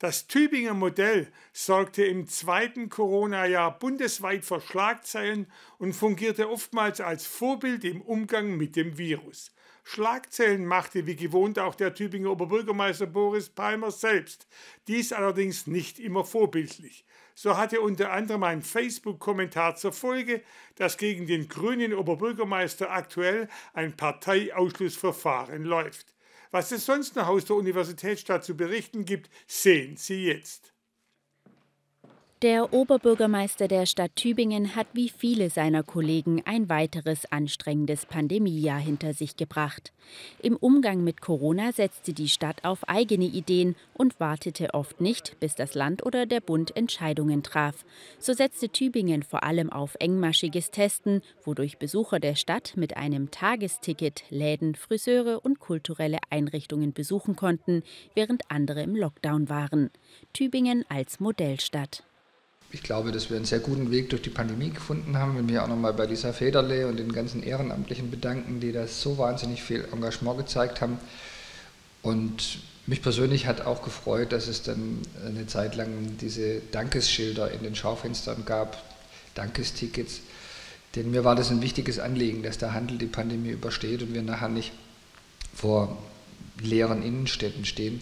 Das Tübinger Modell sorgte im zweiten Corona-Jahr bundesweit für Schlagzeilen und fungierte oftmals als Vorbild im Umgang mit dem Virus. Schlagzeilen machte wie gewohnt auch der Tübinger Oberbürgermeister Boris Palmer selbst, dies allerdings nicht immer vorbildlich. So hatte unter anderem ein Facebook-Kommentar zur Folge, dass gegen den grünen Oberbürgermeister aktuell ein Parteiausschlussverfahren läuft. Was es sonst noch aus der Universitätsstadt zu berichten gibt, sehen Sie jetzt. Der Oberbürgermeister der Stadt Tübingen hat wie viele seiner Kollegen ein weiteres anstrengendes Pandemiejahr hinter sich gebracht. Im Umgang mit Corona setzte die Stadt auf eigene Ideen und wartete oft nicht, bis das Land oder der Bund Entscheidungen traf. So setzte Tübingen vor allem auf engmaschiges Testen, wodurch Besucher der Stadt mit einem Tagesticket Läden, Friseure und kulturelle Einrichtungen besuchen konnten, während andere im Lockdown waren. Tübingen als Modellstadt ich glaube, dass wir einen sehr guten Weg durch die Pandemie gefunden haben. Wenn wir auch nochmal bei Lisa Federle und den ganzen Ehrenamtlichen bedanken, die da so wahnsinnig viel Engagement gezeigt haben. Und mich persönlich hat auch gefreut, dass es dann eine Zeit lang diese Dankesschilder in den Schaufenstern gab, Dankestickets. Denn mir war das ein wichtiges Anliegen, dass der Handel die Pandemie übersteht und wir nachher nicht vor leeren Innenstädten stehen.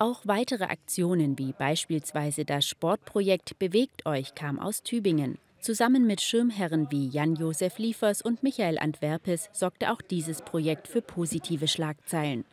Auch weitere Aktionen wie beispielsweise das Sportprojekt Bewegt euch kam aus Tübingen. Zusammen mit Schirmherren wie Jan-Josef Liefers und Michael Antwerpes sorgte auch dieses Projekt für positive Schlagzeilen.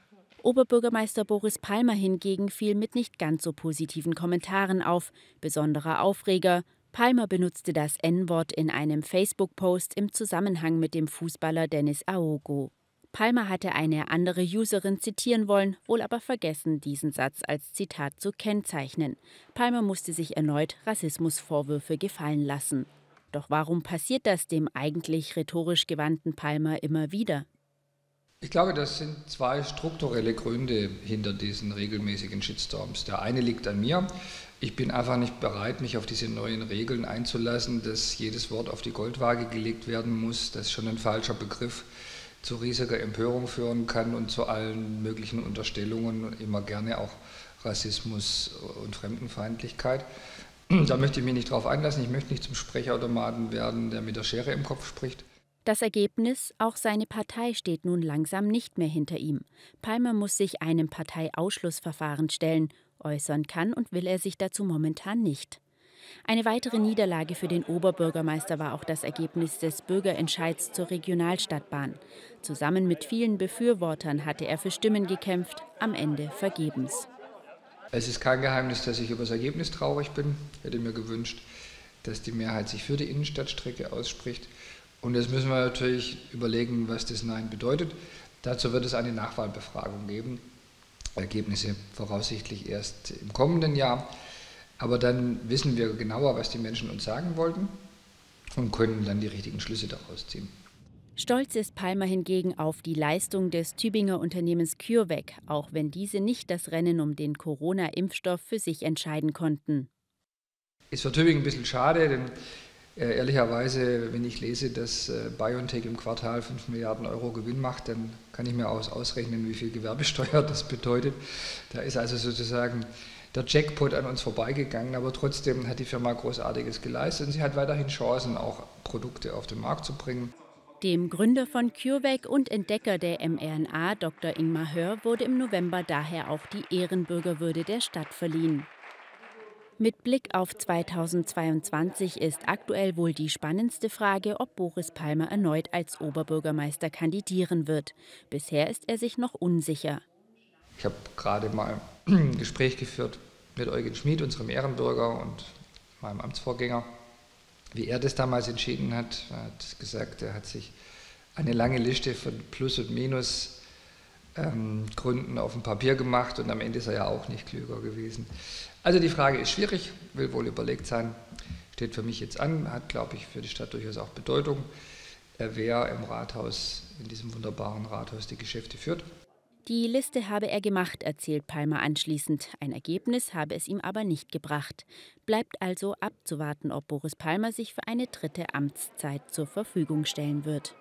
Oberbürgermeister Boris Palmer hingegen fiel mit nicht ganz so positiven Kommentaren auf. Besonderer Aufreger, Palmer benutzte das N-Wort in einem Facebook-Post im Zusammenhang mit dem Fußballer Dennis Aogo. Palmer hatte eine andere Userin zitieren wollen, wohl aber vergessen, diesen Satz als Zitat zu kennzeichnen. Palmer musste sich erneut Rassismusvorwürfe gefallen lassen. Doch warum passiert das dem eigentlich rhetorisch gewandten Palmer immer wieder? Ich glaube, das sind zwei strukturelle Gründe hinter diesen regelmäßigen Shitstorms. Der eine liegt an mir. Ich bin einfach nicht bereit, mich auf diese neuen Regeln einzulassen, dass jedes Wort auf die Goldwaage gelegt werden muss. Das ist schon ein falscher Begriff zu riesiger Empörung führen kann und zu allen möglichen Unterstellungen, immer gerne auch Rassismus und Fremdenfeindlichkeit. Da möchte ich mich nicht drauf einlassen. Ich möchte nicht zum Sprechautomaten werden, der mit der Schere im Kopf spricht. Das Ergebnis, auch seine Partei steht nun langsam nicht mehr hinter ihm. Palmer muss sich einem Parteiausschlussverfahren stellen. Äußern kann und will er sich dazu momentan nicht. Eine weitere Niederlage für den Oberbürgermeister war auch das Ergebnis des Bürgerentscheids zur Regionalstadtbahn. Zusammen mit vielen Befürwortern hatte er für Stimmen gekämpft, am Ende vergebens. Es ist kein Geheimnis, dass ich über das Ergebnis traurig bin. Ich hätte mir gewünscht, dass die Mehrheit sich für die Innenstadtstrecke ausspricht. Und jetzt müssen wir natürlich überlegen, was das Nein bedeutet. Dazu wird es eine Nachwahlbefragung geben. Ergebnisse voraussichtlich erst im kommenden Jahr. Aber dann wissen wir genauer, was die Menschen uns sagen wollten und können dann die richtigen Schlüsse daraus ziehen. Stolz ist Palmer hingegen auf die Leistung des Tübinger Unternehmens CureVac, auch wenn diese nicht das Rennen um den Corona-Impfstoff für sich entscheiden konnten. Ist für Tübingen ein bisschen schade, denn äh, ehrlicherweise, wenn ich lese, dass äh, BioNTech im Quartal 5 Milliarden Euro Gewinn macht, dann kann ich mir aus, ausrechnen, wie viel Gewerbesteuer das bedeutet. Da ist also sozusagen der Jackpot an uns vorbeigegangen, aber trotzdem hat die Firma Großartiges geleistet und sie hat weiterhin Chancen, auch Produkte auf den Markt zu bringen. Dem Gründer von CureVac und Entdecker der mRNA, Dr. Ingmar Hör, wurde im November daher auch die Ehrenbürgerwürde der Stadt verliehen. Mit Blick auf 2022 ist aktuell wohl die spannendste Frage, ob Boris Palmer erneut als Oberbürgermeister kandidieren wird. Bisher ist er sich noch unsicher. Ich habe gerade mal ein Gespräch geführt mit Eugen Schmid, unserem Ehrenbürger und meinem Amtsvorgänger, wie er das damals entschieden hat. Er hat gesagt, er hat sich eine lange Liste von Plus- und Minus-Gründen ähm, auf dem Papier gemacht und am Ende ist er ja auch nicht klüger gewesen. Also die Frage ist schwierig, will wohl überlegt sein, steht für mich jetzt an, hat, glaube ich, für die Stadt durchaus auch Bedeutung, wer im Rathaus, in diesem wunderbaren Rathaus die Geschäfte führt. Die Liste habe er gemacht, erzählt Palmer anschließend. Ein Ergebnis habe es ihm aber nicht gebracht. Bleibt also abzuwarten, ob Boris Palmer sich für eine dritte Amtszeit zur Verfügung stellen wird.